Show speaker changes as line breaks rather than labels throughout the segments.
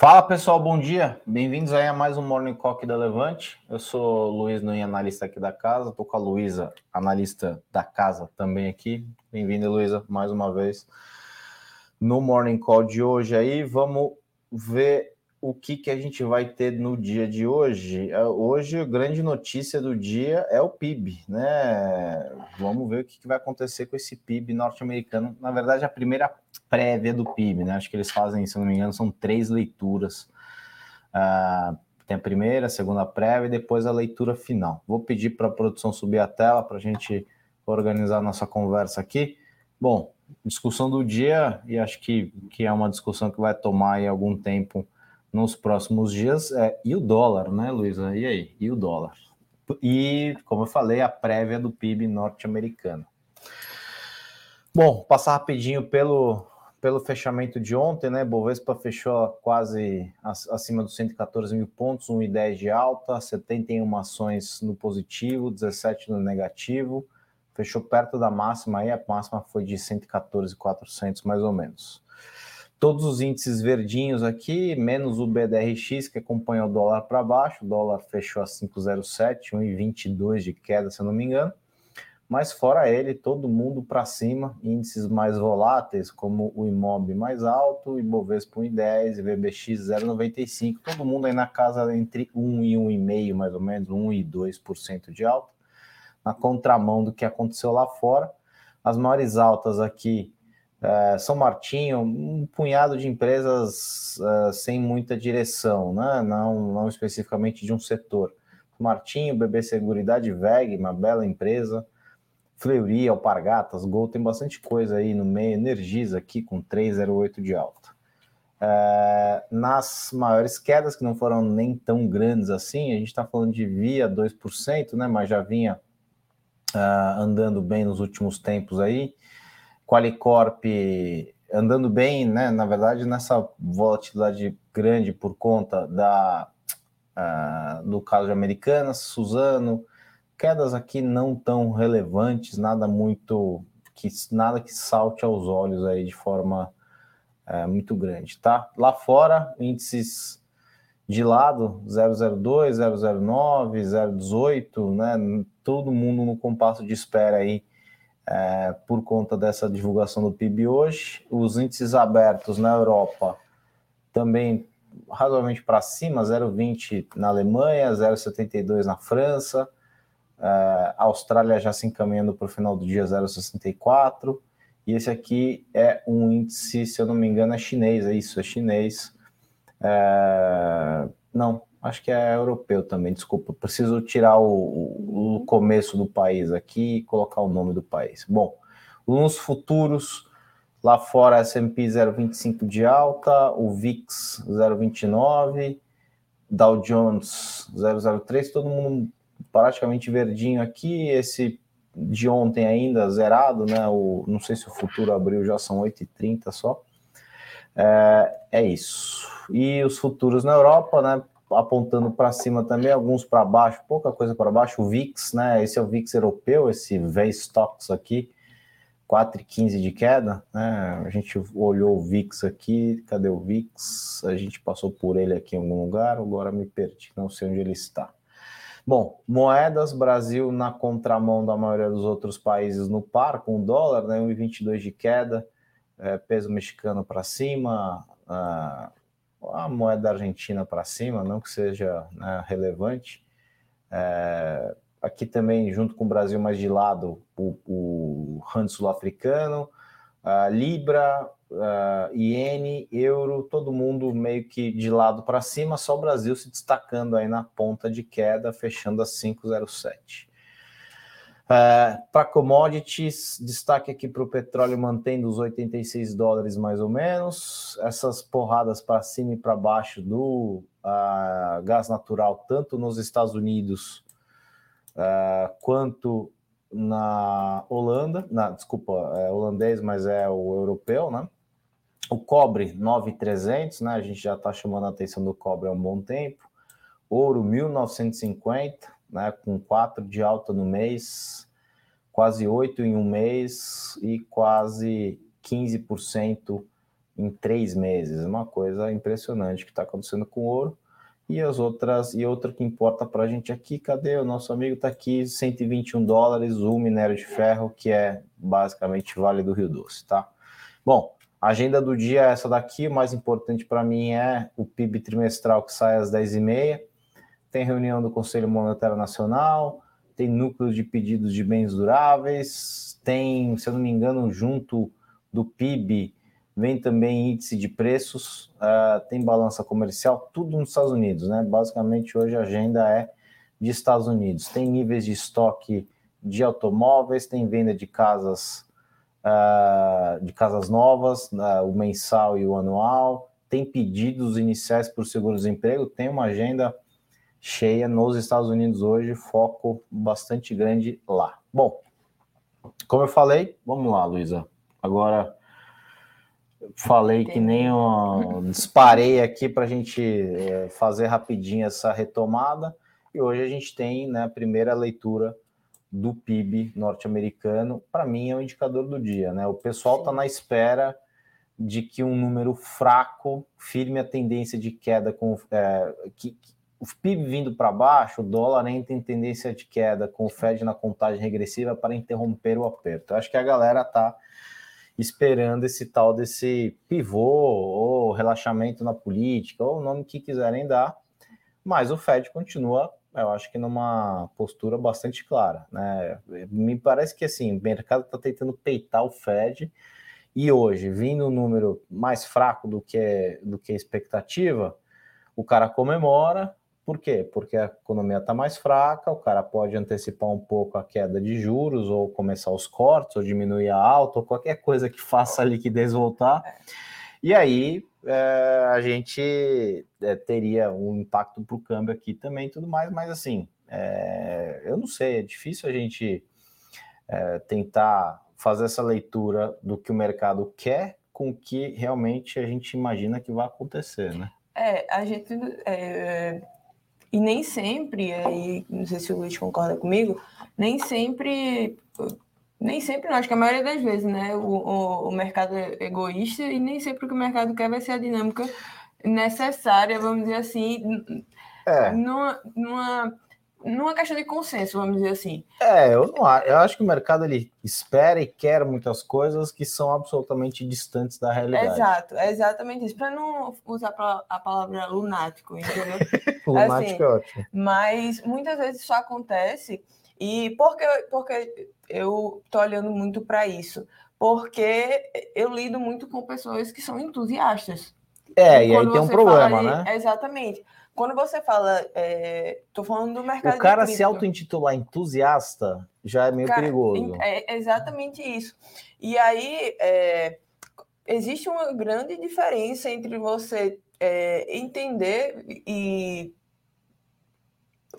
Fala pessoal, bom dia. Bem-vindos aí a mais um Morning Cock da Levante. Eu sou Luiz Nui, analista aqui da casa. Estou com a Luísa, analista da casa também aqui. Bem-vinda, Luísa, mais uma vez no Morning Call de hoje aí. Vamos ver o que, que a gente vai ter no dia de hoje. É, hoje, a grande notícia do dia é o PIB, né? Vamos ver o que, que vai acontecer com esse PIB norte-americano. Na verdade, a primeira prévia do PIB, né? Acho que eles fazem, se não me engano, são três leituras. Uh, tem a primeira, a segunda prévia e depois a leitura final. Vou pedir para a produção subir a tela para a gente organizar nossa conversa aqui. Bom, discussão do dia, e acho que, que é uma discussão que vai tomar algum tempo nos próximos dias é e o dólar, né, Luísa? E aí? E o dólar? E, como eu falei, a prévia do PIB norte-americano. Bom, passar rapidinho pelo, pelo fechamento de ontem, né? Bovespa fechou quase acima dos 114 mil pontos, 1,10 de alta, 71 ações no positivo, 17 no negativo. Fechou perto da máxima aí, a máxima foi de 114,400 mais ou menos todos os índices verdinhos aqui, menos o BDRX, que acompanha o dólar para baixo. O dólar fechou a 5,07, 1,22 de queda, se eu não me engano. Mas fora ele, todo mundo para cima, índices mais voláteis, como o IMOB mais alto, Ibovespa 1,10, VBX 0,95, todo mundo aí na casa entre 1 e 1,5, mais ou menos, 1 e 2% de alta. Na contramão do que aconteceu lá fora. As maiores altas aqui é, São Martinho, um punhado de empresas uh, sem muita direção, né? não, não especificamente de um setor. Martinho, BB Seguridade, VEG, uma bela empresa. Fleury, Alpargatas, Gol, tem bastante coisa aí no meio. Energisa aqui com 3,08 de alta. É, nas maiores quedas, que não foram nem tão grandes assim, a gente está falando de Via 2%, né? mas já vinha uh, andando bem nos últimos tempos aí. Qualicorp andando bem, né? Na verdade, nessa volatilidade grande por conta da uh, do caso de Americanas, Suzano, quedas aqui não tão relevantes, nada muito que nada que salte aos olhos aí de forma uh, muito grande, tá? Lá fora, índices de lado 002, 009, 018, né? Todo mundo no compasso de espera aí é, por conta dessa divulgação do PIB hoje. Os índices abertos na Europa também razoavelmente para cima, 0,20 na Alemanha, 0,72 na França, a Austrália já se encaminhando para o final do dia 0,64, e esse aqui é um índice, se eu não me engano, é chinês, é isso, é chinês. É, não, acho que é europeu também, desculpa. Preciso tirar o, o começo do país aqui e colocar o nome do país. Bom, nos futuros, lá fora S&P 0,25 de alta, o VIX 0,29, Dow Jones 0,03, todo mundo praticamente verdinho aqui, esse de ontem ainda zerado, né? O, não sei se o futuro abriu, já são 8h30 só. É, é isso. E os futuros na Europa, né? apontando para cima também, alguns para baixo, pouca coisa para baixo. O VIX, né? Esse é o VIX europeu, esse V-Stocks aqui, 4,15 de queda, né? A gente olhou o VIX aqui, cadê o VIX? A gente passou por ele aqui em algum lugar, agora me perdi, não sei onde ele está. Bom, moedas, Brasil na contramão da maioria dos outros países no par, com o dólar, né? 1,22 de queda, é, peso mexicano para cima, uh, a moeda argentina para cima, não que seja né, relevante. É, aqui também, junto com o Brasil mais de lado, o, o rand sul-africano, a Libra, a Iene, Euro, todo mundo meio que de lado para cima, só o Brasil se destacando aí na ponta de queda, fechando a 5,07. É, para commodities, destaque aqui para o petróleo mantendo os 86 dólares mais ou menos. Essas porradas para cima e para baixo do uh, gás natural, tanto nos Estados Unidos uh, quanto na Holanda, na, desculpa, é holandês, mas é o europeu, né? O cobre 9,300, né? A gente já está chamando a atenção do cobre há um bom tempo. Ouro 1950 né, com 4 de alta no mês, quase 8 em um mês e quase 15% em três meses. Uma coisa impressionante que está acontecendo com o ouro. E as outras, e outra que importa para a gente aqui, cadê? O nosso amigo está aqui, 121 dólares, o minério de ferro, que é basicamente Vale do Rio Doce, tá? Bom, a agenda do dia é essa daqui, o mais importante para mim é o PIB trimestral que sai às 10h30, tem reunião do Conselho Monetário Nacional, tem núcleo de pedidos de bens duráveis, tem, se eu não me engano, junto do PIB, vem também índice de preços, uh, tem balança comercial, tudo nos Estados Unidos, né? Basicamente, hoje a agenda é de Estados Unidos. Tem níveis de estoque de automóveis, tem venda de casas, uh, de casas novas, uh, o mensal e o anual, tem pedidos iniciais por seguro-desemprego, tem uma agenda cheia nos Estados Unidos hoje, foco bastante grande lá. Bom, como eu falei, vamos lá, Luísa. Agora falei que nem um, disparei aqui para a gente é, fazer rapidinho essa retomada. E hoje a gente tem né, a primeira leitura do PIB norte-americano. Para mim é o indicador do dia. Né? O pessoal está na espera de que um número fraco firme a tendência de queda com é, que, o PIB vindo para baixo, o dólar entra em tendência de queda com o Fed na contagem regressiva para interromper o aperto. Eu acho que a galera está esperando esse tal desse pivô ou relaxamento na política, ou o nome que quiserem dar, mas o Fed continua, eu acho que numa postura bastante clara, né? Me parece que assim, o mercado está tentando peitar o Fed e hoje, vindo um número mais fraco do que do que a expectativa, o cara comemora, por quê? Porque a economia está mais fraca, o cara pode antecipar um pouco a queda de juros, ou começar os cortes, ou diminuir a alta, ou qualquer coisa que faça a liquidez voltar. E aí é, a gente é, teria um impacto para o câmbio aqui também tudo mais, mas assim, é, eu não sei, é difícil a gente é, tentar fazer essa leitura do que o mercado quer com o que realmente a gente imagina que vai acontecer, né?
É, a gente é, e nem sempre, aí, não sei se o Luiz concorda comigo, nem sempre, nem sempre, não, acho que a maioria das vezes, né, o, o, o mercado é egoísta e nem sempre o que o mercado quer vai ser a dinâmica necessária, vamos dizer assim, é. numa, numa numa questão de consenso, vamos dizer assim.
É, eu, não, eu acho que o mercado ele espera e quer muitas coisas que são absolutamente distantes da realidade.
Exato, é exatamente isso. Para não usar a palavra lunático, entendeu?
lunático assim, é ótimo.
Mas muitas vezes isso acontece e porque, porque eu tô olhando muito para isso? Porque eu lido muito com pessoas que são entusiastas.
É, e, e aí tem um problema, né?
Exatamente. Quando você fala, é, tô falando do mercado.
O cara se auto-intitular entusiasta já é meio cara, perigoso.
É exatamente isso. E aí é, existe uma grande diferença entre você é, entender e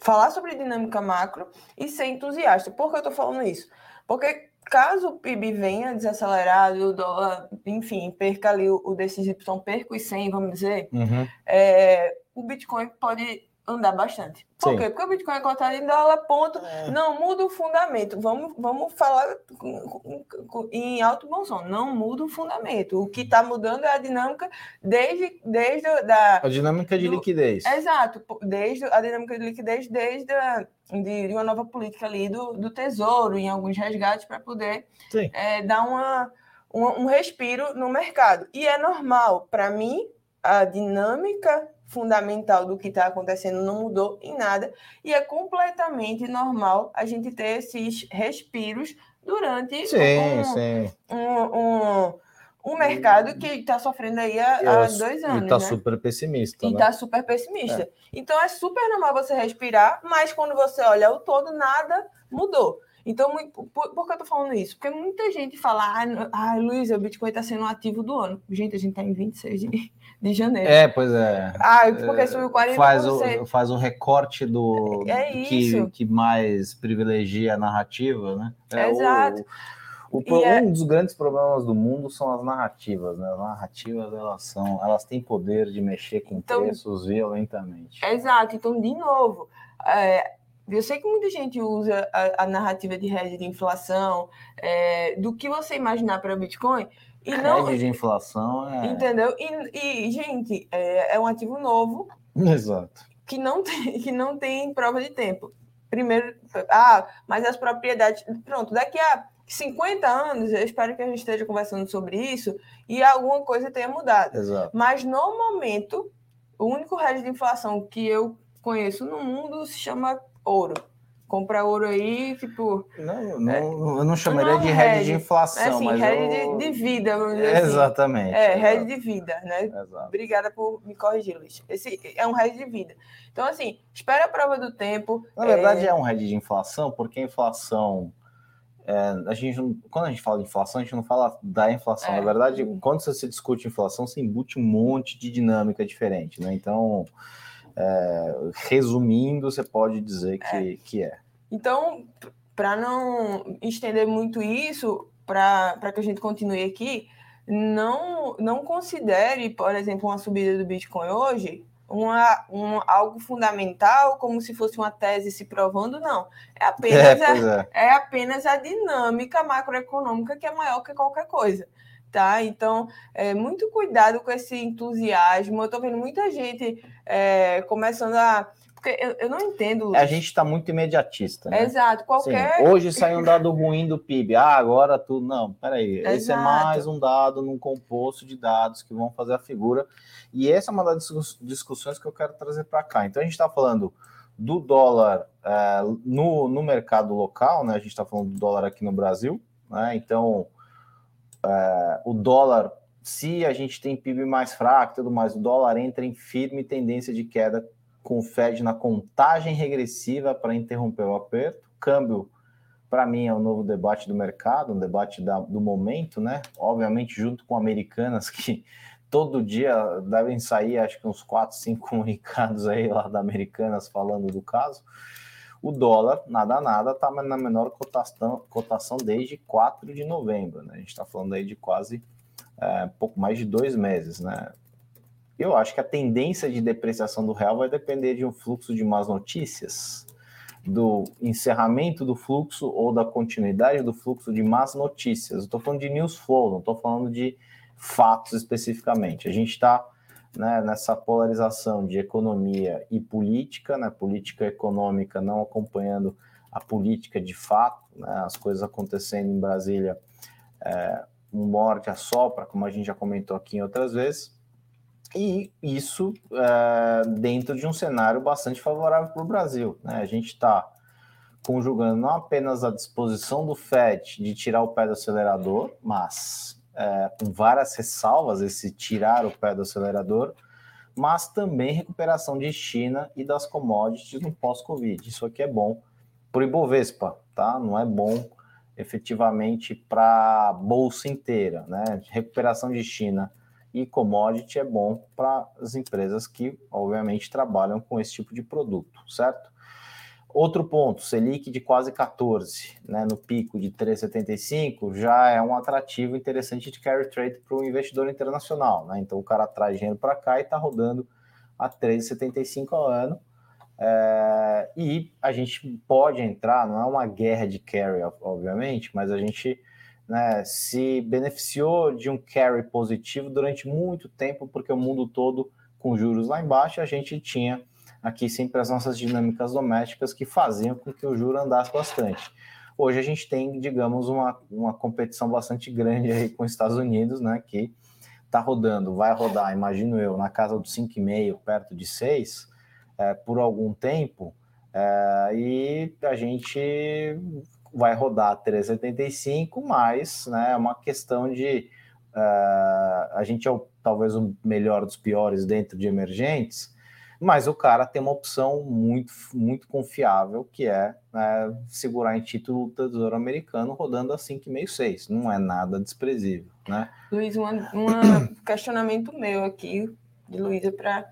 falar sobre dinâmica macro e ser entusiasta. Por que eu tô falando isso? Porque caso o PIB venha desacelerado, o dólar, enfim, perca ali o, o DXY, perca os 100, vamos dizer, uhum. é, o Bitcoin pode andar bastante. Por Sim. quê? Porque o Bitcoin é cotado em dólar, ponto. É. Não muda o fundamento. Vamos, vamos falar em alto bom som. Não muda o fundamento. O que está mudando é a dinâmica desde, desde da...
A dinâmica de do, liquidez.
Exato. Desde a dinâmica de liquidez desde a, de, de uma nova política ali do, do Tesouro, em alguns resgates, para poder é, dar uma, um, um respiro no mercado. E é normal. Para mim, a dinâmica fundamental do que está acontecendo não mudou em nada e é completamente normal a gente ter esses respiros durante
sim, um, sim.
Um, um, um, mercado que está sofrendo aí há, há dois anos. E
está
né?
super pessimista.
E está né? super pessimista. É. Então é super normal você respirar, mas quando você olha o todo, nada mudou. Então, por, por que eu tô falando isso? Porque muita gente fala, ah, Luiz, o Bitcoin está sendo um ativo do ano. Gente, a gente está em 26 de, de janeiro.
É, pois é.
Ah, porque subiu 40%.
Faz o, faz o recorte do
é
que, que mais privilegia a narrativa, né?
É Exato.
O, o, um é... dos grandes problemas do mundo são as narrativas, né? As narrativas, elas são, elas têm poder de mexer com então, preços violentamente.
Exato. Então, de novo, é, eu sei que muita gente usa a, a narrativa de rede de inflação, é, do que você imaginar para o Bitcoin,
E não, de inflação é.
Entendeu? E, e gente, é, é um ativo novo.
Exato.
Que não, tem, que não tem prova de tempo. Primeiro, ah, mas as propriedades. Pronto, daqui a 50 anos, eu espero que a gente esteja conversando sobre isso e alguma coisa tenha mudado.
Exato.
Mas no momento, o único hedge de inflação que eu conheço no mundo se chama ouro. Comprar ouro aí, tipo.
Não, não é, eu não chamaria não de hedge de inflação, é assim, mas.
Eu... de, de, vida, vamos dizer
assim. Exatamente.
É, hedge de vida, né? Exato. Obrigada por me corrigir, Luiz. Esse é um hedge de vida. Então, assim, espera a prova do tempo.
Na verdade, é, é um hedge de inflação, porque a inflação. É, a gente quando a gente fala de inflação, a gente não fala da inflação. É. Na verdade, quando você discute inflação, você embute um monte de dinâmica diferente, né? Então, é, resumindo, você pode dizer que é. Que é.
Então, para não estender muito isso, para que a gente continue aqui, não, não considere, por exemplo, uma subida do Bitcoin hoje uma, um, algo fundamental, como se fosse uma tese se provando, não. É apenas, é, a, é. é apenas a dinâmica macroeconômica que é maior que qualquer coisa tá? Então, é, muito cuidado com esse entusiasmo. Eu tô vendo muita gente é, começando a. Porque eu, eu não entendo.
A gente está muito imediatista. Né?
Exato. Qualquer.
Sim. Hoje saiu um dado ruim do PIB. Ah, agora tudo. Não, peraí. Exato. Esse é mais um dado num composto de dados que vão fazer a figura. E essa é uma das discussões que eu quero trazer para cá. Então, a gente está falando do dólar é, no, no mercado local, né? A gente está falando do dólar aqui no Brasil, né? Então é, o dólar, se a gente tem PIB mais fraco e tudo mais, o dólar entra em firme tendência de queda com o Fed na contagem regressiva para interromper o aperto. Câmbio, para mim, é um novo debate do mercado, um debate da, do momento, né? Obviamente, junto com americanas que todo dia devem sair, acho que uns quatro, cinco comunicados aí lá da Americanas falando do caso o dólar, nada nada, está na menor cotação, cotação desde 4 de novembro. Né? A gente está falando aí de quase é, pouco mais de dois meses. Né? Eu acho que a tendência de depreciação do real vai depender de um fluxo de más notícias, do encerramento do fluxo ou da continuidade do fluxo de más notícias. Estou falando de news flow, não estou falando de fatos especificamente. A gente está né, nessa polarização de economia e política, né, política econômica não acompanhando a política de fato, né, as coisas acontecendo em Brasília, é, um morte a sopra, como a gente já comentou aqui em outras vezes, e isso é, dentro de um cenário bastante favorável para o Brasil. Né? A gente está conjugando não apenas a disposição do FED de tirar o pé do acelerador, mas é, com várias ressalvas, esse tirar o pé do acelerador, mas também recuperação de China e das commodities no pós-Covid. Isso aqui é bom para o Ibovespa, tá? Não é bom efetivamente para a bolsa inteira, né? Recuperação de China e commodity é bom para as empresas que, obviamente, trabalham com esse tipo de produto, certo? Outro ponto, Selic de quase 14, né, no pico de 3,75, já é um atrativo interessante de carry trade para o investidor internacional. Né? Então o cara traz dinheiro para cá e está rodando a 3,75 ao ano. É, e a gente pode entrar, não é uma guerra de carry, obviamente, mas a gente né, se beneficiou de um carry positivo durante muito tempo, porque o mundo todo, com juros lá embaixo, a gente tinha aqui sempre as nossas dinâmicas domésticas que faziam com que o juro andasse bastante. Hoje a gente tem, digamos, uma, uma competição bastante grande aí com os Estados Unidos, né, que está rodando, vai rodar, imagino eu, na casa dos 5,5, perto de 6, é, por algum tempo, é, e a gente vai rodar 3,75, mas né, é uma questão de uh, a gente é o, talvez o melhor dos piores dentro de emergentes, mas o cara tem uma opção muito, muito confiável, que é né, segurar em título do Tesouro Americano rodando a 5,56. Não é nada desprezível, né?
Luiz, um questionamento meu aqui, de Luísa para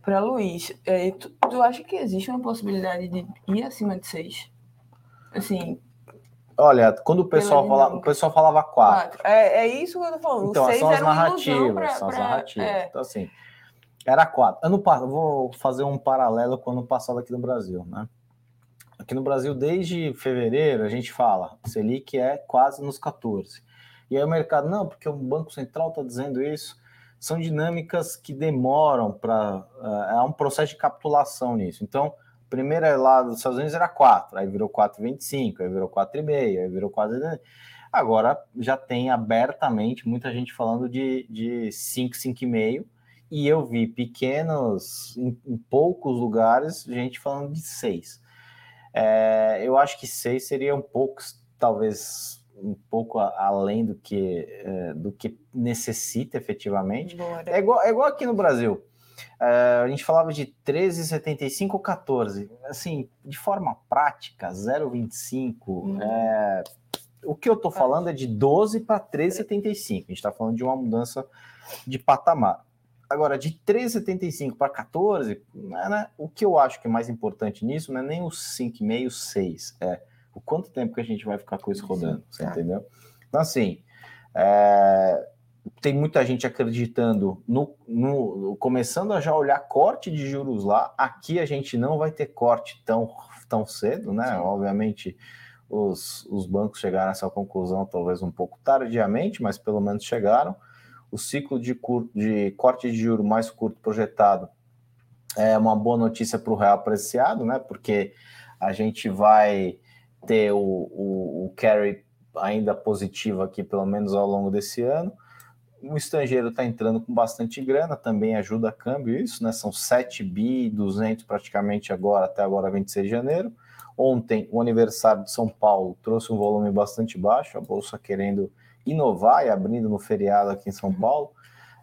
para Luiz. É, tu, tu acha que existe uma possibilidade de ir acima de 6? Assim,
Olha, quando o pessoal, fala, o pessoal falava 4.
É, é isso que eu tô falando.
Então, são as narrativas. Pra, são as narrativas. É. Então, assim, era quatro. Ano vou fazer um paralelo com o ano passado aqui no Brasil, né? Aqui no Brasil, desde fevereiro, a gente fala, Selic é quase nos 14. E aí o mercado, não, porque o Banco Central está dizendo isso. São dinâmicas que demoram para. É um processo de capitulação nisso. Então, primeiro é lá dos Estados Unidos era 4, aí virou 4,25, aí virou 4,5, aí virou 4. Agora já tem abertamente muita gente falando de, de 5, 5,5 e eu vi pequenos, em, em, poucos lugares, gente falando de seis. É, eu acho que seis seria um pouco, talvez um pouco além do que, é, do que necessita efetivamente. É igual, é igual aqui no Brasil. É, a gente falava de 13,75 ou 14. Assim, de forma prática, 0,25. Hum. É, o que eu estou falando é de 12 para 13,75. A gente está falando de uma mudança de patamar. Agora, de 13,75 para 14, né, né, o que eu acho que é mais importante nisso não é nem os 5,5, 6, é o quanto tempo que a gente vai ficar com isso rodando, você tá. entendeu? Então, assim, é, tem muita gente acreditando no, no, começando a já olhar corte de juros lá. Aqui a gente não vai ter corte tão, tão cedo, né? Sim. Obviamente, os, os bancos chegaram a essa conclusão talvez um pouco tardiamente, mas pelo menos chegaram o ciclo de, de corte de juro mais curto projetado é uma boa notícia para o real apreciado, né? Porque a gente vai ter o, o, o carry ainda positivo aqui, pelo menos ao longo desse ano. O estrangeiro está entrando com bastante grana, também ajuda a câmbio isso, né? São 7 bi 200 praticamente agora, até agora 26 de janeiro. Ontem, o aniversário de São Paulo trouxe um volume bastante baixo, a bolsa querendo inovar e abrindo no feriado aqui em São. Paulo.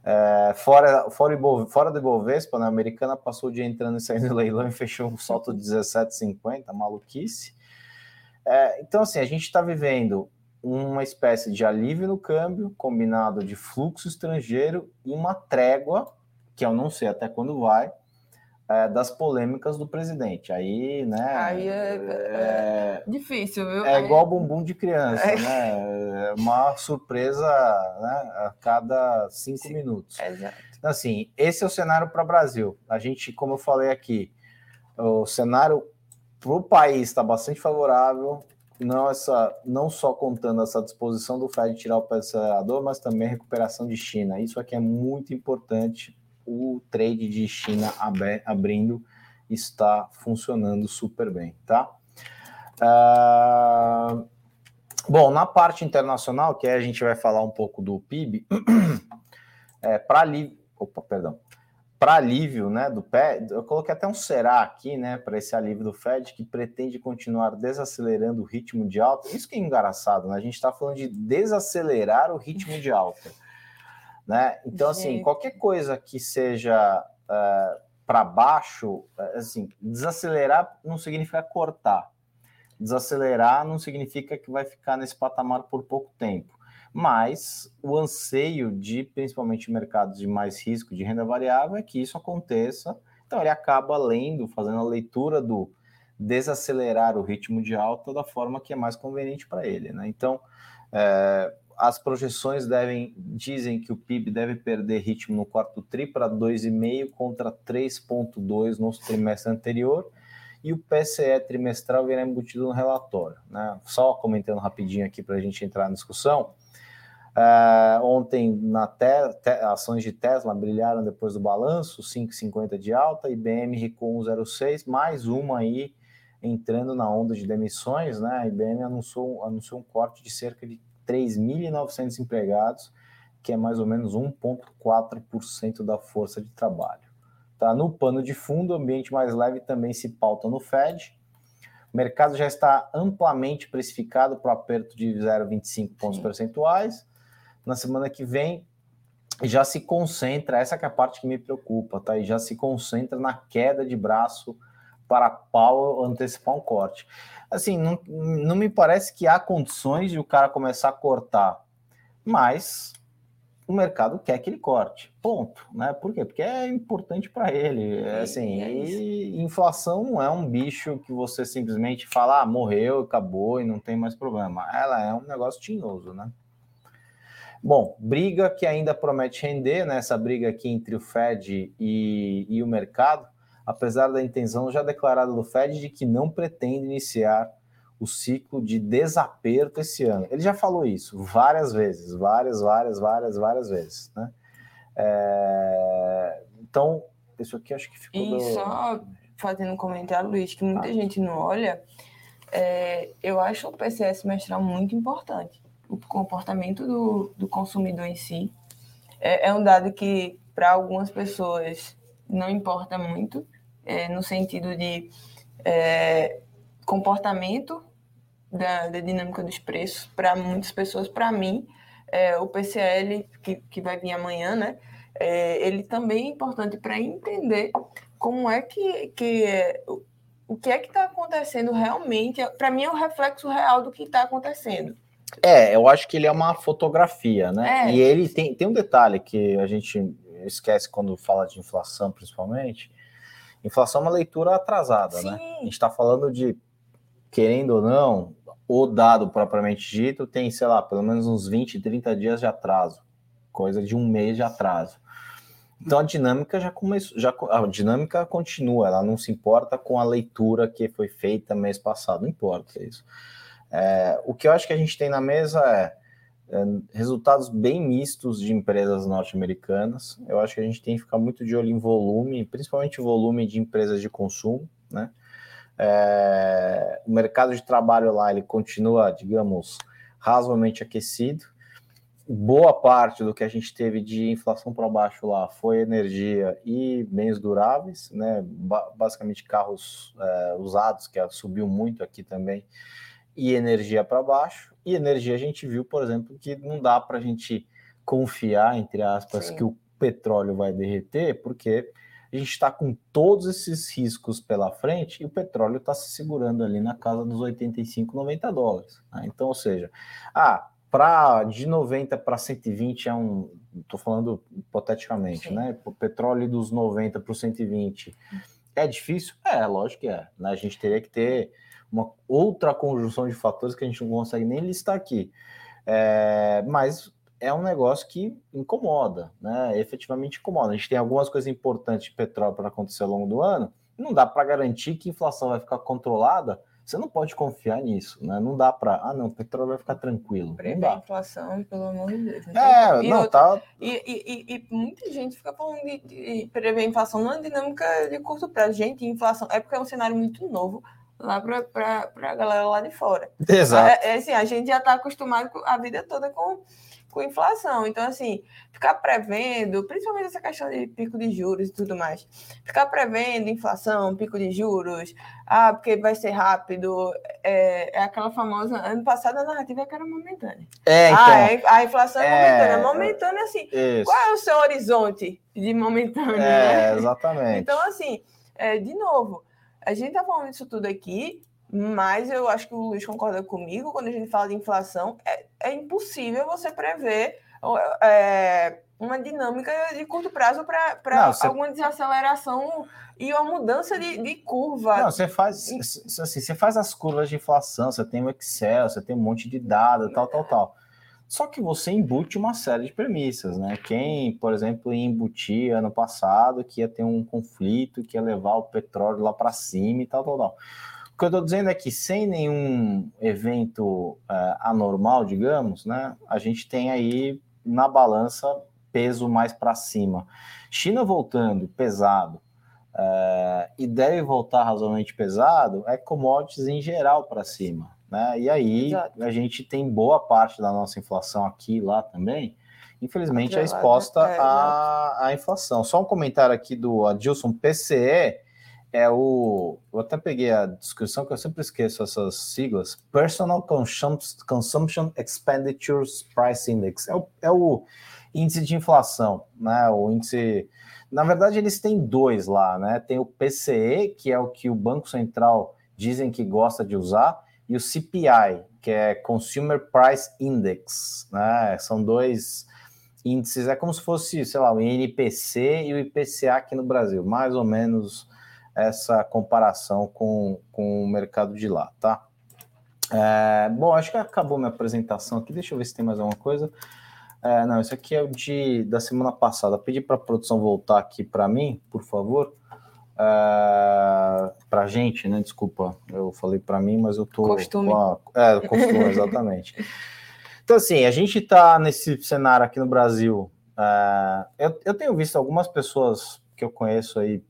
É, fora, fora, fora do Ibovespa, né, a americana passou o dia entrando e saindo do leilão e fechou um salto de 17,50, maluquice. É, então, assim, a gente está vivendo uma espécie de alívio no câmbio, combinado de fluxo estrangeiro e uma trégua, que eu não sei até quando vai, é, das polêmicas do presidente. Aí, né?
Aí é, é, é difícil, viu?
É igual bumbum de criança, é. né? É uma surpresa né, a cada cinco Sim. minutos.
Exato.
Então, assim, esse é o cenário para o Brasil. A gente, como eu falei aqui, o cenário para o país está bastante favorável. Não, essa, não só contando essa disposição do Fed tirar o acelerador, mas também a recuperação de China. Isso aqui é muito importante o trade de China abrindo está funcionando super bem, tá? Uh, bom, na parte internacional, que a gente vai falar um pouco do PIB, é, para alívio, opa, perdão, para alívio, né, do pé, eu coloquei até um será aqui, né, para esse alívio do Fed que pretende continuar desacelerando o ritmo de alta. Isso que é engraçado, né? A gente está falando de desacelerar o ritmo de alta. Né? Então, assim, qualquer coisa que seja uh, é, para baixo, é, assim, desacelerar não significa cortar. Desacelerar não significa que vai ficar nesse patamar por pouco tempo. Mas o anseio de, principalmente, mercados de mais risco de renda variável é que isso aconteça. Então, ele acaba lendo, fazendo a leitura do desacelerar o ritmo de alta da forma que é mais conveniente para ele. Né? Então, é, as projeções devem dizem que o PIB deve perder ritmo no quarto tri para 2,5 contra 3,2 no trimestre anterior e o PCE trimestral virá embutido no relatório. Né? Só comentando rapidinho aqui para a gente entrar na discussão. Uh, ontem, na te, te, ações de Tesla brilharam depois do balanço, 5,50 de alta, IBM recuou 1,06, mais uma aí entrando na onda de demissões, né? A IBM anunciou, anunciou um corte de cerca de 3.900 empregados, que é mais ou menos 1,4% da força de trabalho. Tá? No pano de fundo, o ambiente mais leve também se pauta no Fed. O mercado já está amplamente precificado para o aperto de 0,25 pontos Sim. percentuais. Na semana que vem, já se concentra, essa é a parte que me preocupa, tá? E já se concentra na queda de braço para pau antecipar um corte assim, não, não me parece que há condições de o cara começar a cortar, mas o mercado quer que ele corte, ponto, né? Por quê? Porque é importante para ele, é, assim, é e inflação não é um bicho que você simplesmente fala, ah, morreu, acabou e não tem mais problema, ela é um negócio tinhoso, né? Bom, briga que ainda promete render, né? Essa briga aqui entre o Fed e, e o mercado, apesar da intenção já declarada do Fed de que não pretende iniciar o ciclo de desaperto esse ano. Ele já falou isso várias vezes, várias, várias, várias, várias vezes, né? É... Então, isso aqui acho que ficou.
E
do...
só fazendo um comentário, Luiz, que muita ah. gente não olha, é, eu acho o PCS semestral muito importante. O comportamento do, do consumidor em si. É, é um dado que, para algumas pessoas, não importa muito, é, no sentido de é, comportamento da, da, dinâmica dos preços. Para muitas pessoas, para mim, é, o PCL, que, que vai vir amanhã, né? É, ele também é importante para entender como é que, que o que é que está acontecendo realmente. Para mim é o reflexo real do que está acontecendo.
É, eu acho que ele é uma fotografia, né? É. E ele tem, tem um detalhe que a gente esquece quando fala de inflação, principalmente. Inflação é uma leitura atrasada, né? Sim. né? A gente está falando de, querendo ou não, o dado propriamente dito tem, sei lá, pelo menos uns 20, 30 dias de atraso, coisa de um mês de atraso. Então a dinâmica já começou, já, a dinâmica continua, ela não se importa com a leitura que foi feita mês passado, não importa isso. É, o que eu acho que a gente tem na mesa é, é resultados bem mistos de empresas norte-americanas. Eu acho que a gente tem que ficar muito de olho em volume, principalmente volume de empresas de consumo, né? É, o mercado de trabalho lá ele continua, digamos, razoavelmente aquecido boa parte do que a gente teve de inflação para baixo lá foi energia e bens duráveis, né? basicamente carros é, usados, que subiu muito aqui também, e energia para baixo. E energia a gente viu, por exemplo, que não dá para a gente confiar, entre aspas, Sim. que o petróleo vai derreter, porque a gente está com todos esses riscos pela frente e o petróleo está se segurando ali na casa dos 85, 90 dólares. Né? Então, ou seja, ah, para de 90 para 120 é um. Estou falando hipoteticamente, Sim. né? O petróleo dos 90 para 120 é difícil? É, lógico que é. Né? A gente teria que ter uma outra conjunção de fatores que a gente não consegue nem listar aqui. É, mas é um negócio que incomoda, né? Efetivamente incomoda. A gente tem algumas coisas importantes de petróleo para acontecer ao longo do ano. Não dá para garantir que a inflação vai ficar controlada você não pode confiar nisso, né? Não dá para, ah, não, o petróleo vai ficar tranquilo.
Prever a inflação, pelo amor de Deus.
É, e não, outra, tá.
E, e, e, muita gente fica falando de, de prever a inflação, não é dinâmica de curto prazo. Gente, inflação é porque é um cenário muito novo lá para a galera lá de fora.
Exato.
É, é, assim, a gente já está acostumado a vida toda com com inflação. Então, assim, ficar prevendo, principalmente essa questão de pico de juros e tudo mais, ficar prevendo inflação, pico de juros, ah, porque vai ser rápido, é, é aquela famosa. Ano passado a narrativa é que era momentânea.
É, então,
ah, a inflação é, é momentânea. Momentânea, assim, isso. qual é o seu horizonte de momentânea?
É, né? exatamente.
Então, assim, é, de novo, a gente tá falando disso tudo aqui mas eu acho que o Luiz concorda comigo, quando a gente fala de inflação, é, é impossível você prever é, uma dinâmica de curto prazo para você... alguma desaceleração e uma mudança de, de curva.
Não, você faz, assim, você faz as curvas de inflação, você tem o Excel, você tem um monte de dados, tal, tal, tal. Só que você embute uma série de premissas, né? Quem, por exemplo, embutia ano passado que ia ter um conflito, que ia levar o petróleo lá para cima e tal, tal, tal que eu estou dizendo é que sem nenhum evento uh, anormal, digamos, né, a gente tem aí na balança peso mais para cima. China voltando pesado uh, e deve voltar razoavelmente pesado, é commodities em geral para cima. Né? E aí Exato. a gente tem boa parte da nossa inflação aqui e lá também, infelizmente é exposta é, à, à inflação. Só um comentário aqui do Adilson PCE é o. Eu até peguei a descrição, que eu sempre esqueço essas siglas. Personal Consumption Expenditures Price Index. É o, é o índice de inflação, né? O índice. Na verdade, eles têm dois lá, né? Tem o PCE, que é o que o Banco Central dizem que gosta de usar, e o CPI, que é Consumer Price Index, né? São dois índices, é como se fosse, sei lá, o INPC e o IPCA aqui no Brasil, mais ou menos essa comparação com, com o mercado de lá, tá? É, bom, acho que acabou minha apresentação aqui. Deixa eu ver se tem mais alguma coisa. É, não, isso aqui é o de da semana passada. Pedi para a produção voltar aqui para mim, por favor. Uh, para gente, né? Desculpa, eu falei para mim, mas eu tô.
Costume. A,
é, costume, exatamente. então, assim, a gente está nesse cenário aqui no Brasil. Uh, eu, eu tenho visto algumas pessoas que eu conheço aí,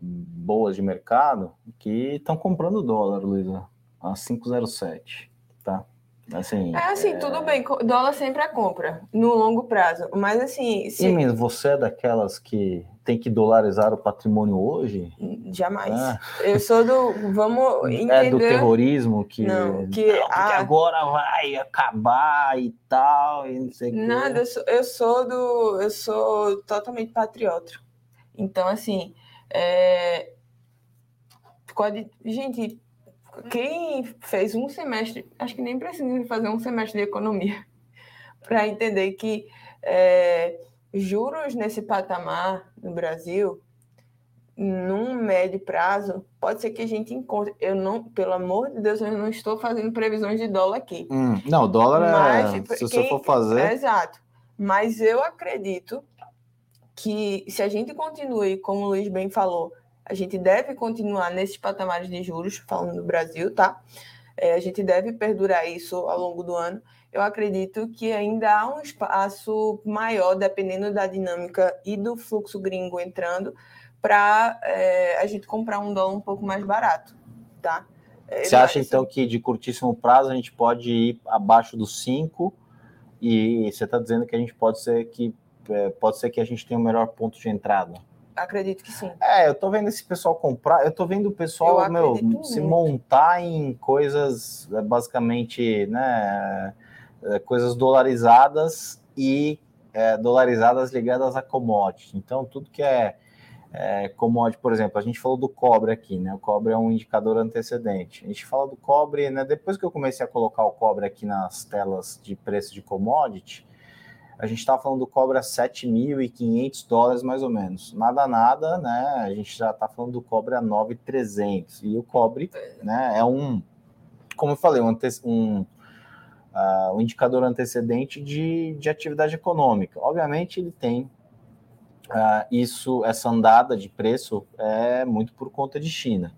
boas de mercado, que estão comprando dólar, Luísa, a 507, tá? Assim,
é assim, é... tudo bem, dólar sempre é compra, no longo prazo, mas assim...
Se... E você é daquelas que tem que dolarizar o patrimônio hoje?
Jamais. Ah. Eu sou do. Vamos entender.
É do terrorismo que,
não, que, não,
ah, agora vai acabar e tal, e não sei
Nada, eu sou, eu sou do. Eu sou totalmente patriota. Então, assim. É, pode, gente, quem fez um semestre, acho que nem precisa fazer um semestre de economia para entender que. É, juros nesse patamar no Brasil, num médio prazo, pode ser que a gente encontre. Eu não, pelo amor de Deus, eu não estou fazendo previsões de dólar aqui.
Hum, não, dólar Mas, é. Se quem, você for fazer.
É, exato. Mas eu acredito que se a gente continue, como o Luiz bem falou, a gente deve continuar nesses patamares de juros, falando do Brasil, tá? É, a gente deve perdurar isso ao longo do ano eu acredito que ainda há um espaço maior, dependendo da dinâmica e do fluxo gringo entrando, para é, a gente comprar um dólar um pouco mais barato, tá?
É, você acha, então, que de curtíssimo prazo a gente pode ir abaixo dos 5 e você está dizendo que a gente pode ser que é, pode ser que a gente tenha o um melhor ponto de entrada?
Acredito que sim.
É, eu tô vendo esse pessoal comprar, eu tô vendo o pessoal, meu, se montar em coisas é, basicamente, né, é, coisas dolarizadas e é, dolarizadas ligadas a commodity. Então, tudo que é, é commodity, por exemplo, a gente falou do cobre aqui, né? O cobre é um indicador antecedente. A gente fala do cobre, né? Depois que eu comecei a colocar o cobre aqui nas telas de preço de commodity, a gente estava falando do cobre a 7.500 dólares mais ou menos. Nada, nada, né? A gente já está falando do cobre a 9.300. E o cobre, né, é um, como eu falei, um, um uh, o indicador antecedente de, de atividade econômica. Obviamente, ele tem uh, isso, essa andada de preço é muito por conta de China.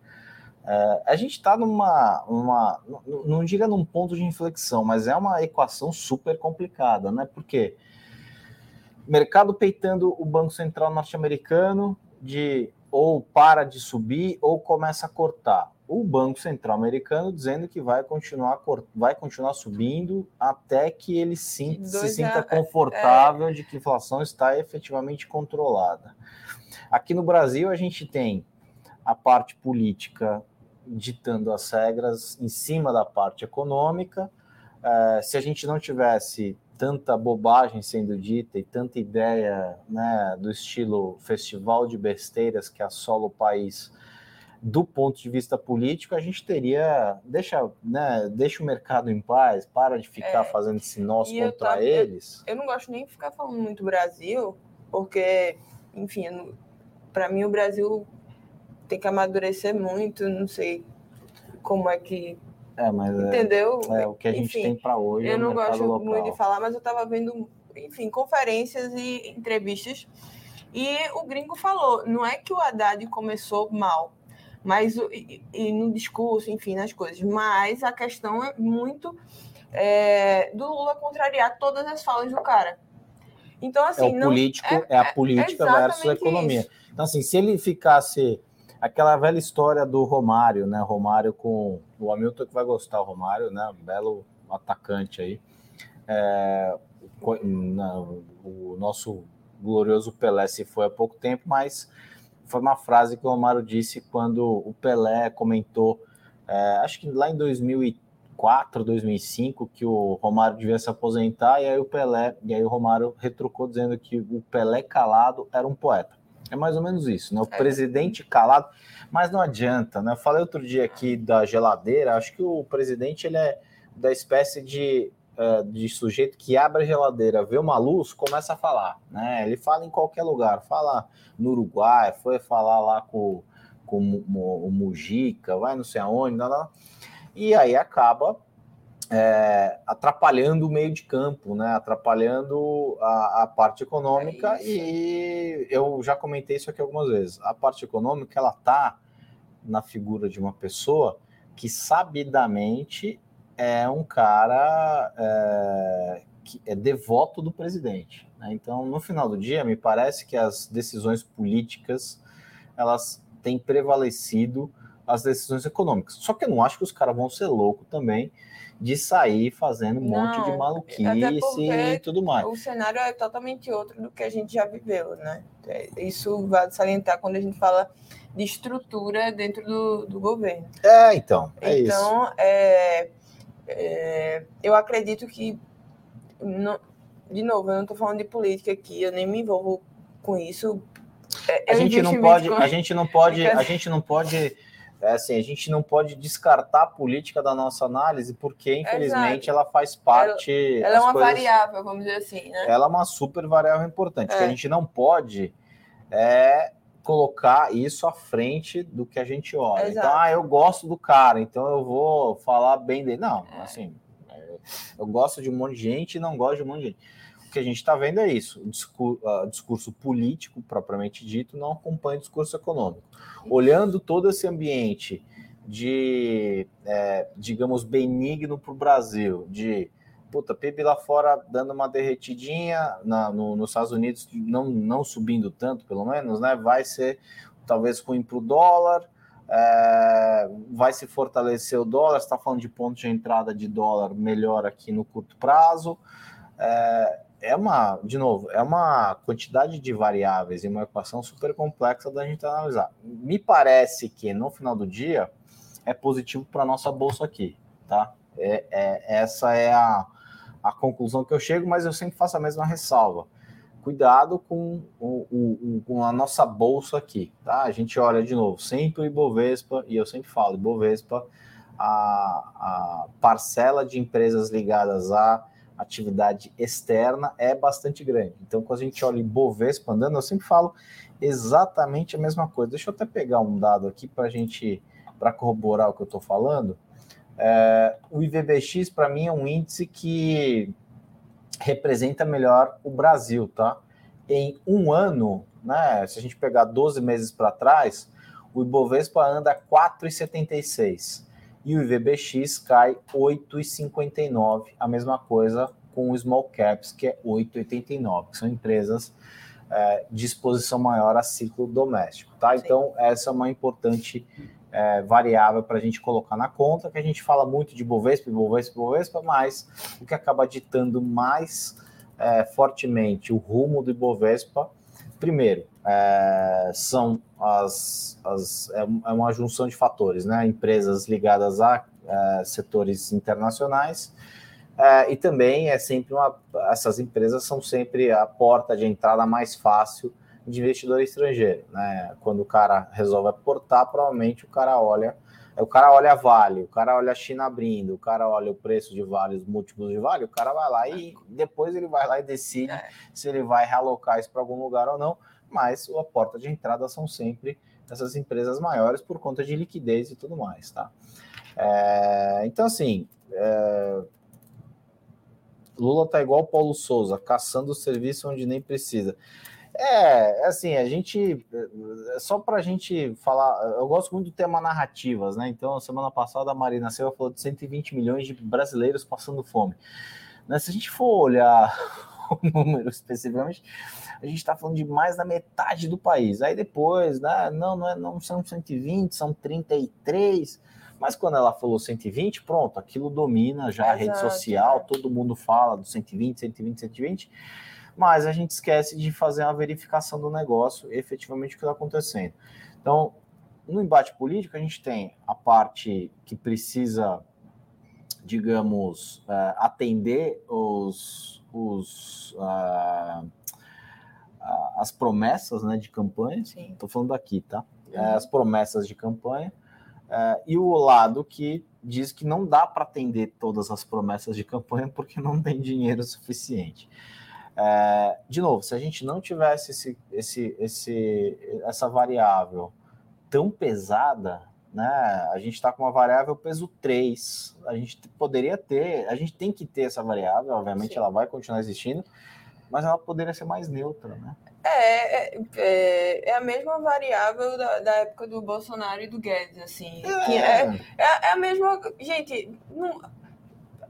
Uh, a gente está numa, uma, não diga num ponto de inflexão, mas é uma equação super complicada, né? Porque mercado peitando o Banco Central norte-americano de ou para de subir ou começa a cortar o Banco Central americano dizendo que vai continuar, vai continuar subindo até que ele se, se sinta confortável é... de que a inflação está efetivamente controlada. Aqui no Brasil, a gente tem a parte política ditando as regras em cima da parte econômica. É, se a gente não tivesse tanta bobagem sendo dita e tanta ideia né, do estilo festival de besteiras que assola o país do ponto de vista político, a gente teria. Deixa, né, deixa o mercado em paz, para de ficar é, fazendo esse nosso contra eu, eles.
Eu, eu, não gosto nem de ficar falando muito Brasil, porque, enfim, para mim o Brasil tem que amadurecer muito, não sei como é que.
É, mas
é, entendeu?
É, é o que a gente enfim, tem para hoje.
Eu
é
não gosto
local.
muito de falar, mas eu estava vendo, enfim, conferências e entrevistas. E o gringo falou: não é que o Haddad começou mal, mas e, e, no discurso, enfim, nas coisas. Mas a questão é muito é, do Lula contrariar todas as falas do cara. Então, assim. É
o não, político, é, é a política é versus a economia. Isso. Então, assim, se ele ficasse aquela velha história do Romário, né? Romário com o Hamilton que vai gostar, o Romário, né? Um belo atacante aí. É, o nosso glorioso Pelé se foi há pouco tempo, mas foi uma frase que o Romário disse quando o Pelé comentou, é, acho que lá em 2004, 2005, que o Romário devia se aposentar, e aí o Pelé, e aí o Romário retrucou dizendo que o Pelé calado era um poeta. É mais ou menos isso, né? O é. presidente calado, mas não adianta, né? Eu falei outro dia aqui da geladeira, acho que o presidente ele é da espécie de uh, de sujeito que abre a geladeira, vê uma luz, começa a falar, né? Ele fala em qualquer lugar, fala no Uruguai, foi falar lá com, com o Mujica, vai não sei aonde, não, não. e aí acaba é, atrapalhando o meio de campo, né? atrapalhando a, a parte econômica. É e eu já comentei isso aqui algumas vezes. A parte econômica ela está na figura de uma pessoa que sabidamente é um cara é, que é devoto do presidente. Né? Então, no final do dia, me parece que as decisões políticas elas têm prevalecido as decisões econômicas. Só que eu não acho que os caras vão ser loucos também de sair fazendo um monte de maluquice e tudo mais.
O cenário é totalmente outro do que a gente já viveu, né? É, isso vai salientar quando a gente fala de estrutura dentro do, do governo.
É, então.
É então, isso. É, é, eu acredito que. Não, de novo, eu não estou falando de política aqui, eu nem me envolvo com isso.
É, a, gente não pode, a gente não pode, a gente não pode é assim, a gente não pode descartar a política da nossa análise, porque, infelizmente, Exato. ela faz parte.
Ela, ela é uma coisas, variável, vamos dizer assim, né?
Ela é uma super variável importante. É. O que a é. gente não pode é colocar isso à frente do que a gente olha. Então, Exato. Então, ah, eu gosto do cara, então eu vou falar bem dele. Não, é. assim, eu gosto de um monte de gente e não gosto de um monte de gente. O que a gente está vendo é isso: o discurso, uh, discurso, político, propriamente dito, não acompanha o discurso econômico. Olhando todo esse ambiente de, é, digamos, benigno para o Brasil, de puta, PIB lá fora dando uma derretidinha, na, no, nos Estados Unidos não, não subindo tanto, pelo menos, né? Vai ser talvez ruim para o dólar. É, vai se fortalecer o dólar, está falando de ponto de entrada de dólar melhor aqui no curto prazo. É, é uma, de novo, é uma quantidade de variáveis e uma equação super complexa da gente analisar. Me parece que no final do dia é positivo para nossa bolsa aqui, tá? É, é, essa é a, a conclusão que eu chego, mas eu sempre faço a mesma ressalva. Cuidado com, o, o, com a nossa bolsa aqui, tá? A gente olha de novo, sempre o Ibovespa, e eu sempre falo, Ibovespa, a, a parcela de empresas ligadas a atividade externa é bastante grande. Então, quando a gente olha em Bovespa andando, eu sempre falo exatamente a mesma coisa. Deixa eu até pegar um dado aqui para a gente, para corroborar o que eu estou falando. É, o IVBX, para mim, é um índice que representa melhor o Brasil, tá? Em um ano, né, se a gente pegar 12 meses para trás, o Ibovespa anda 4,76 e o IVBX cai 8,59, a mesma coisa com o Small Caps, que é 8,89, que são empresas é, de exposição maior a ciclo doméstico, tá? Sim. Então, essa é uma importante é, variável para a gente colocar na conta, que a gente fala muito de Bovespa, Bovespa, Bovespa, mas o que acaba ditando mais é, fortemente o rumo do Ibovespa, primeiro, é, são as, as é, é uma junção de fatores, né? Empresas ligadas a é, setores internacionais é, e também é sempre uma, essas empresas são sempre a porta de entrada mais fácil de investidor estrangeiro, né? Quando o cara resolve aportar, provavelmente o cara olha o cara olha Vale, o cara olha a China abrindo, o cara olha o preço de Vale, os múltiplos de Vale, o cara vai lá e depois ele vai lá e decide é. se ele vai realocar isso para algum lugar ou não mas a porta de entrada são sempre essas empresas maiores por conta de liquidez e tudo mais, tá? É, então, assim, é, Lula tá igual Paulo Souza, caçando o serviço onde nem precisa. É, assim, a gente, é só para a gente falar, eu gosto muito do tema narrativas, né? Então, semana passada a Marina Silva falou de 120 milhões de brasileiros passando fome. Né? Se a gente for olhar o número especificamente, a gente está falando de mais da metade do país. Aí depois, né, não, não, é, não são 120, são 33. Mas quando ela falou 120, pronto, aquilo domina já a rede social, é. todo mundo fala do 120, 120, 120. Mas a gente esquece de fazer uma verificação do negócio, efetivamente o que está acontecendo. Então, no embate político, a gente tem a parte que precisa, digamos, uh, atender os, os as promessas né, de campanha. Estou falando aqui, tá? É, as promessas de campanha. É, e o lado que diz que não dá para atender todas as promessas de campanha porque não tem dinheiro suficiente. É, de novo, se a gente não tivesse esse, esse, esse, essa variável tão pesada, né? A gente está com uma variável peso 3. A gente poderia ter, a gente tem que ter essa variável, obviamente Sim. ela vai continuar existindo, mas ela poderia ser mais neutra, né?
É, é, é, é a mesma variável da, da, época do Bolsonaro e do Guedes, assim. É. É, é, é, a mesma. Gente, não,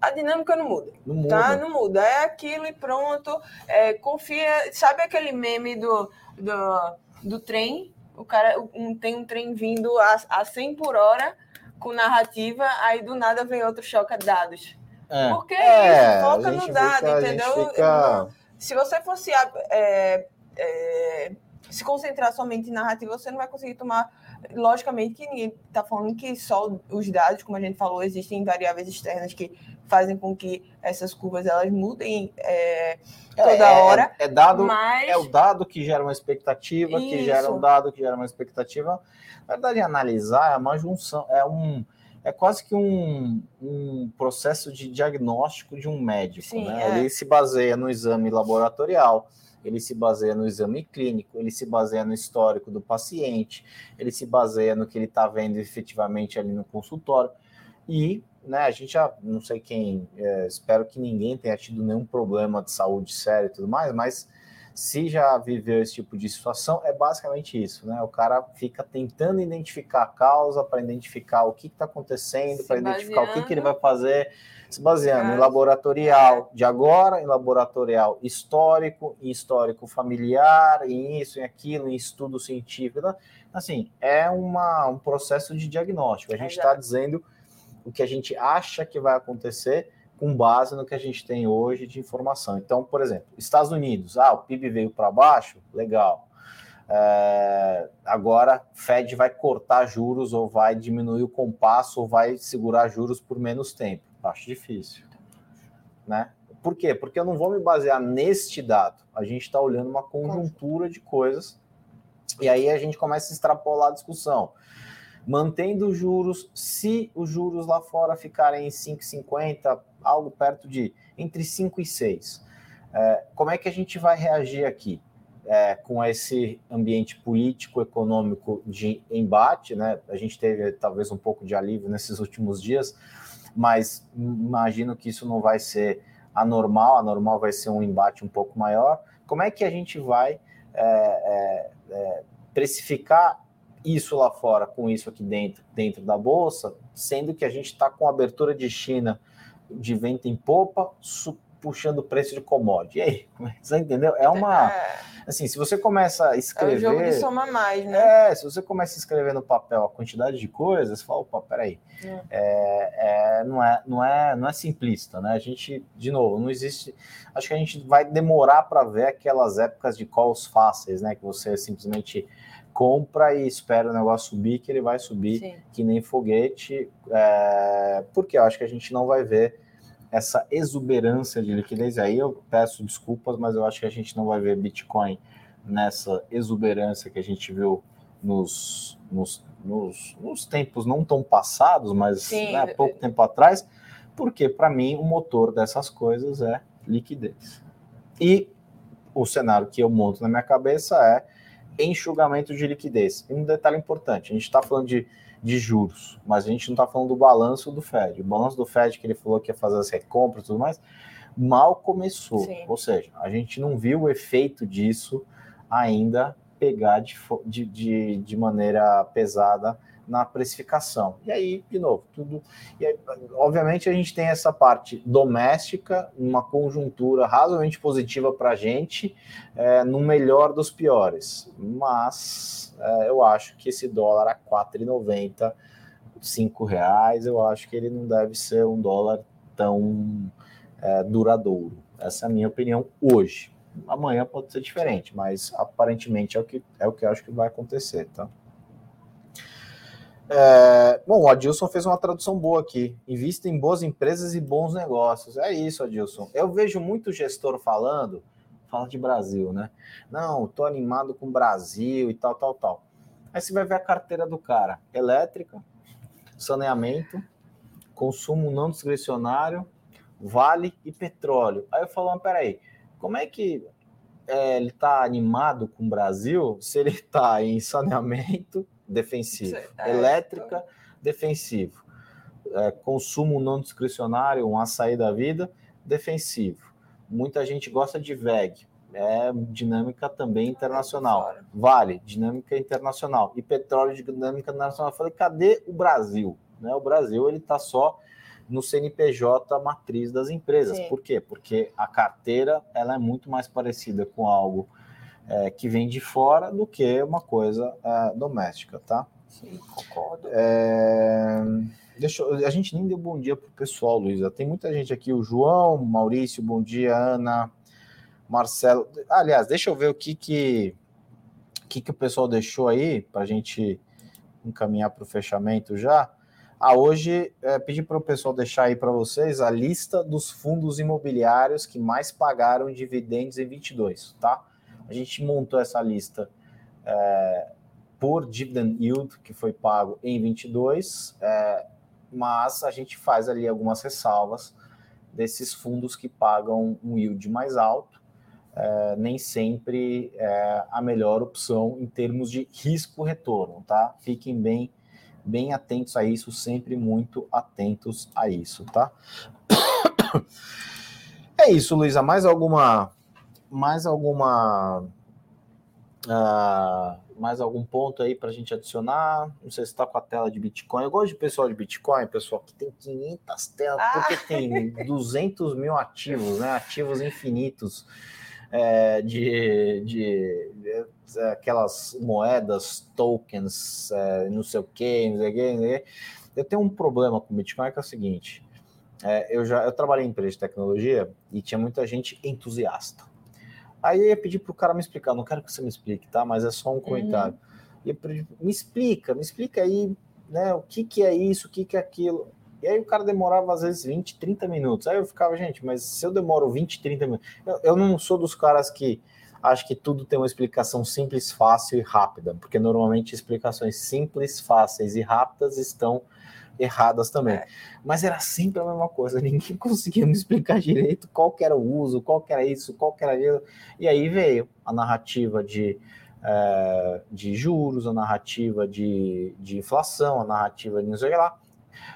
a dinâmica não muda. Não muda. Tá? Não muda. É aquilo e pronto. É, confia. Sabe aquele meme do, do, do trem? O cara um, tem um trem vindo a, a 100 por hora com narrativa, aí do nada vem outro choque a dados. É. Porque é, isso, foca no dado, fica, entendeu? Fica... Se você fosse é, é, se concentrar somente em narrativa, você não vai conseguir tomar. Logicamente que ninguém está falando que só os dados, como a gente falou, existem variáveis externas que fazem com que essas curvas elas mudem é, toda é, é hora.
É, é, dado, mas... é o dado que gera uma expectativa, Isso. que gera um dado que gera uma expectativa. Na verdade, analisar é uma junção, é um é quase que um, um processo de diagnóstico de um médico. Sim, né? É. Ele se baseia no exame laboratorial, ele se baseia no exame clínico, ele se baseia no histórico do paciente, ele se baseia no que ele está vendo efetivamente ali no consultório. E né, a gente já, não sei quem, é, espero que ninguém tenha tido nenhum problema de saúde sério e tudo mais, mas se já viveu esse tipo de situação, é basicamente isso, né? O cara fica tentando identificar a causa, para identificar o que está acontecendo, para identificar o que, que ele vai fazer, se baseando em laboratorial de agora, em laboratorial histórico, em histórico familiar, em isso, em aquilo, em estudo científico. Né? Assim, é uma, um processo de diagnóstico. A gente está dizendo o que a gente acha que vai acontecer com base no que a gente tem hoje de informação. Então, por exemplo, Estados Unidos, ah, o PIB veio para baixo, legal. É, agora, Fed vai cortar juros ou vai diminuir o compasso ou vai segurar juros por menos tempo. Acho difícil, né? Por quê? Porque eu não vou me basear neste dado. A gente está olhando uma conjuntura de coisas e aí a gente começa a extrapolar a discussão mantendo os juros, se os juros lá fora ficarem em 5,50, algo perto de entre 5 e 6. É, como é que a gente vai reagir aqui? É, com esse ambiente político, econômico de embate, né? A gente teve talvez um pouco de alívio nesses últimos dias, mas imagino que isso não vai ser anormal, anormal vai ser um embate um pouco maior. Como é que a gente vai é, é, é precificar isso lá fora com isso aqui dentro, dentro da bolsa, sendo que a gente está com abertura de China de vento em popa, puxando o preço de commodity. E aí, você entendeu? É uma. É. Assim, se você começa a escrever. É um
jogo de soma mais, né?
É, se você começa a escrever no papel a quantidade de coisas, você fala, opa, peraí. É. É, é, não, é, não, é, não é simplista, né? A gente, de novo, não existe. Acho que a gente vai demorar para ver aquelas épocas de calls fáceis, né? Que você simplesmente compra e espera o negócio subir, que ele vai subir Sim. que nem foguete, é, porque eu acho que a gente não vai ver essa exuberância de liquidez. Aí eu peço desculpas, mas eu acho que a gente não vai ver Bitcoin nessa exuberância que a gente viu nos, nos, nos, nos tempos não tão passados, mas né, pouco tempo atrás, porque para mim o motor dessas coisas é liquidez. E o cenário que eu monto na minha cabeça é enxugamento de liquidez. E um detalhe importante: a gente está falando de, de juros, mas a gente não está falando do balanço do Fed. O balanço do Fed, que ele falou que ia fazer as recompras e tudo mais, mal começou. Sim. Ou seja, a gente não viu o efeito disso ainda pegar de, de, de maneira pesada na precificação. E aí, de novo, tudo. E aí, obviamente, a gente tem essa parte doméstica, uma conjuntura razoavelmente positiva para a gente, é, no melhor dos piores. Mas é, eu acho que esse dólar a R$ 4,90, R$ reais, eu acho que ele não deve ser um dólar tão é, duradouro. Essa é a minha opinião hoje. Amanhã pode ser diferente, mas aparentemente é o que, é o que eu acho que vai acontecer, tá? É, bom, o Adilson fez uma tradução boa aqui. Invista em boas empresas e bons negócios. É isso, Adilson. Eu vejo muito gestor falando, fala de Brasil, né? Não, tô animado com o Brasil e tal, tal, tal. Aí você vai ver a carteira do cara: elétrica, saneamento, consumo não discricionário, vale e petróleo. Aí eu falo, mas peraí, como é que é, ele está animado com o Brasil se ele está em saneamento? Defensivo. É, Elétrica, defensivo. É, consumo não discricionário, um açaí da vida, defensivo. Muita gente gosta de VEG, é dinâmica também internacional. Vale, dinâmica internacional. E petróleo de dinâmica internacional. Eu falei, cadê o Brasil? Né? O Brasil ele está só no CNPJ matriz das empresas. Sim. Por quê? Porque a carteira ela é muito mais parecida com algo é, que vem de fora do que uma coisa é, doméstica, tá?
Sim, concordo.
É... Deixa eu... A gente nem deu bom dia para o pessoal, Luísa. Tem muita gente aqui, o João, Maurício, bom dia, Ana, Marcelo. Aliás, deixa eu ver o que que, que, que o pessoal deixou aí para a gente encaminhar para o fechamento já. Ah, hoje é, pedi para o pessoal deixar aí para vocês a lista dos fundos imobiliários que mais pagaram dividendos em 22, tá? A gente montou essa lista é, por dividend yield que foi pago em 22, é, mas a gente faz ali algumas ressalvas desses fundos que pagam um yield mais alto, é, nem sempre é a melhor opção em termos de risco-retorno, tá? Fiquem bem bem atentos a isso, sempre muito atentos a isso, tá? É isso, Luísa. Mais alguma, mais alguma, uh, mais algum ponto aí para a gente adicionar? Não sei se está com a tela de Bitcoin. Eu gosto de pessoal de Bitcoin, pessoal que tem 500 telas, ah. porque tem 200 mil ativos, né? Ativos infinitos é, de, de, de, aquelas moedas, tokens, é, não sei o que, não sei o que. Eu tenho um problema com o Bitcoin que é o seguinte: é, eu já eu trabalhei em empresa de tecnologia e tinha muita gente entusiasta. Aí eu ia pedir para o cara me explicar, não quero que você me explique, tá? Mas é só um comentário. Uhum. Pedir, me explica, me explica aí, né? O que, que é isso, o que, que é aquilo. E aí o cara demorava às vezes 20, 30 minutos. Aí eu ficava, gente, mas se eu demoro 20, 30 minutos. Eu, eu não sou dos caras que acho que tudo tem uma explicação simples, fácil e rápida, porque normalmente explicações simples, fáceis e rápidas estão erradas também. É. Mas era sempre a mesma coisa, ninguém conseguia me explicar direito qual era o uso, qual era isso, qual era aquilo. E aí veio a narrativa de, é, de juros, a narrativa de, de inflação, a narrativa de não sei o que lá.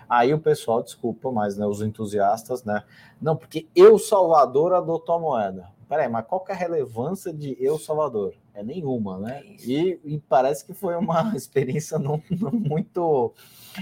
Aí o pessoal, desculpa, mas né, os entusiastas, né? Não, porque Eu Salvador adotou a moeda. Peraí, mas qual que é a relevância de Eu Salvador? É nenhuma, né? É e, e, parece que foi uma experiência não, não muito,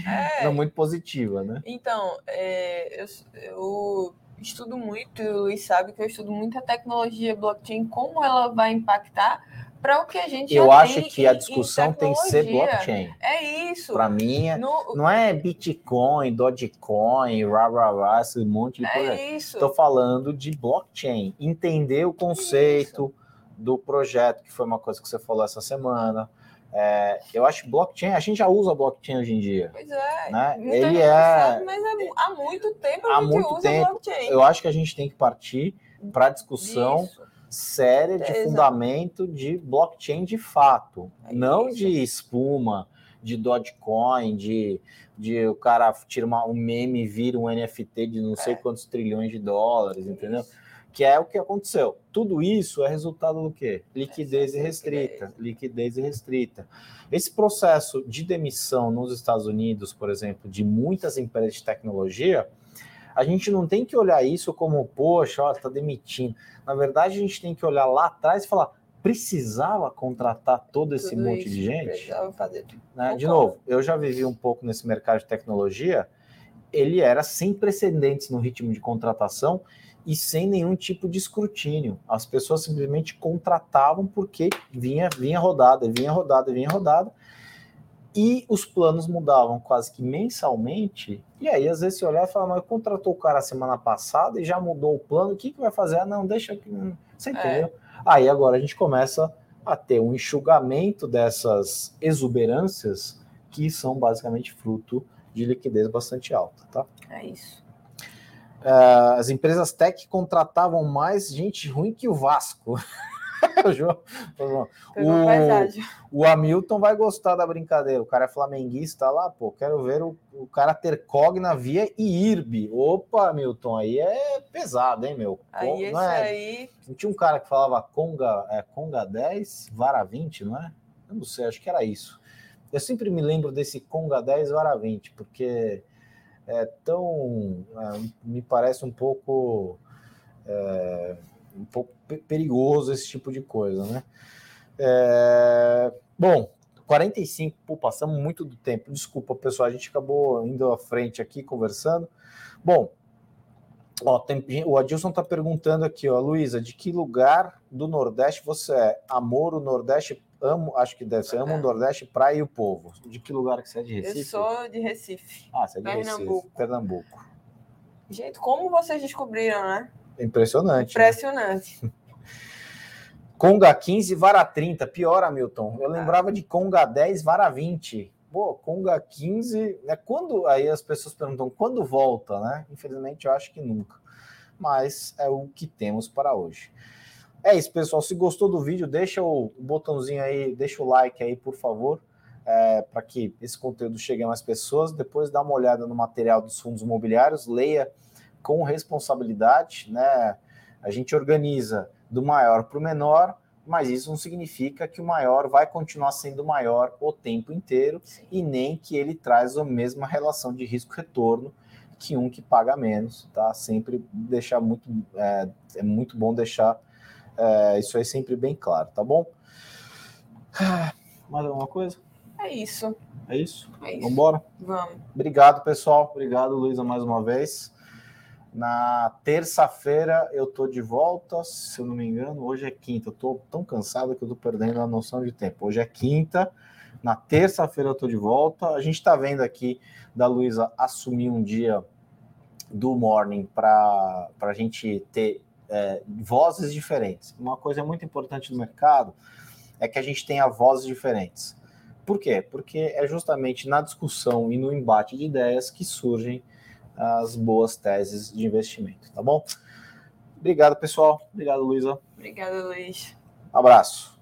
é, não muito positiva, né?
Então, é, eu, eu estudo muito, Luiz sabe que eu estudo muito a tecnologia blockchain, como ela vai impactar para o que a gente
Eu acho que a discussão tem que ser blockchain.
É isso.
Para mim, é, no... não é Bitcoin, Dogecoin, rah, rah, rah, esse monte de é coisa. Estou falando de blockchain. Entender o conceito isso. Do projeto, que foi uma coisa que você falou essa semana. É, eu acho que blockchain, a gente já usa blockchain hoje em dia.
Pois é.
Né? Ele é.
mas há muito tempo a há gente muito usa tempo, blockchain.
Eu acho que a gente tem que partir para a discussão. Isso séria de é, fundamento de blockchain de fato, é não isso. de espuma, de Dogecoin, de, de o cara tira uma, um meme e vira um NFT de não sei é. quantos trilhões de dólares, entendeu? Isso. Que é o que aconteceu. Tudo isso é resultado do quê? Liquidez irrestrita. Liquidez irrestrita. Esse processo de demissão nos Estados Unidos, por exemplo, de muitas empresas de tecnologia, a gente não tem que olhar isso como, poxa, está demitindo. Na verdade, a gente tem que olhar lá atrás e falar, precisava contratar todo esse Tudo monte de gente? Né? De novo, eu já vivi um pouco nesse mercado de tecnologia, ele era sem precedentes no ritmo de contratação e sem nenhum tipo de escrutínio. As pessoas simplesmente contratavam porque vinha, vinha rodada, vinha rodada, vinha rodada, e os planos mudavam quase que mensalmente. E aí, às vezes, você olhar e falar, mas contratou o cara semana passada e já mudou o plano, o que, que vai fazer? Ah, não, deixa que. Você é. entendeu? É. Aí agora a gente começa a ter um enxugamento dessas exuberâncias que são basicamente fruto de liquidez bastante alta, tá?
É isso.
Uh, as empresas tech contratavam mais gente ruim que o Vasco. o, o Hamilton vai gostar da brincadeira. O cara é flamenguista lá, pô. Quero ver o, o cara ter Cogna via IRB. Opa, Hamilton, aí é pesado, hein, meu?
Aí é... aí.
Não tinha um cara que falava Conga, é, Conga 10, Vara 20, não é? Eu não sei, acho que era isso. Eu sempre me lembro desse Conga 10 Vara 20, porque é tão. É, me parece um pouco. É, um pouco perigoso esse tipo de coisa, né? É, bom, 45, pô, passamos muito do tempo. Desculpa, pessoal, a gente acabou indo à frente aqui conversando. Bom, ó, tem, o Adilson está perguntando aqui, ó, Luísa, de que lugar do Nordeste você é? Amor, o Nordeste, amo, acho que deve ser, amo o Nordeste, praia e o povo. De que lugar que você é de Recife?
Eu sou de Recife.
Ah, você é de Pernambuco. Recife, Pernambuco.
Gente, como vocês descobriram, né?
Impressionante.
Impressionante. Né?
Conga 15, vara 30. Pior, Hamilton. Eu lembrava de Conga 10, vara 20. Pô, Conga 15, né? Quando aí as pessoas perguntam quando volta, né? Infelizmente eu acho que nunca. Mas é o que temos para hoje. É isso, pessoal. Se gostou do vídeo, deixa o botãozinho aí, deixa o like aí, por favor, é, para que esse conteúdo chegue a mais pessoas. Depois dá uma olhada no material dos fundos imobiliários, leia com responsabilidade, né? A gente organiza do maior para o menor, mas isso não significa que o maior vai continuar sendo maior o tempo inteiro Sim. e nem que ele traz a mesma relação de risco-retorno que um que paga menos, tá? Sempre deixar muito, é, é muito bom deixar é, isso aí sempre bem claro, tá bom? Mais alguma coisa?
É isso.
É isso?
É isso.
Vamos embora?
Vamos.
Obrigado, pessoal. Obrigado, Luísa, mais uma vez. Na terça-feira eu tô de volta, se eu não me engano, hoje é quinta. Eu tô tão cansado que eu tô perdendo a noção de tempo. Hoje é quinta, na terça-feira eu tô de volta. A gente tá vendo aqui da Luísa assumir um dia do morning para a gente ter é, vozes diferentes. Uma coisa muito importante no mercado é que a gente tenha vozes diferentes. Por quê? Porque é justamente na discussão e no embate de ideias que surgem as boas teses de investimento, tá bom? Obrigado, pessoal. Obrigado, Luísa.
Obrigada, Luiz.
Abraço.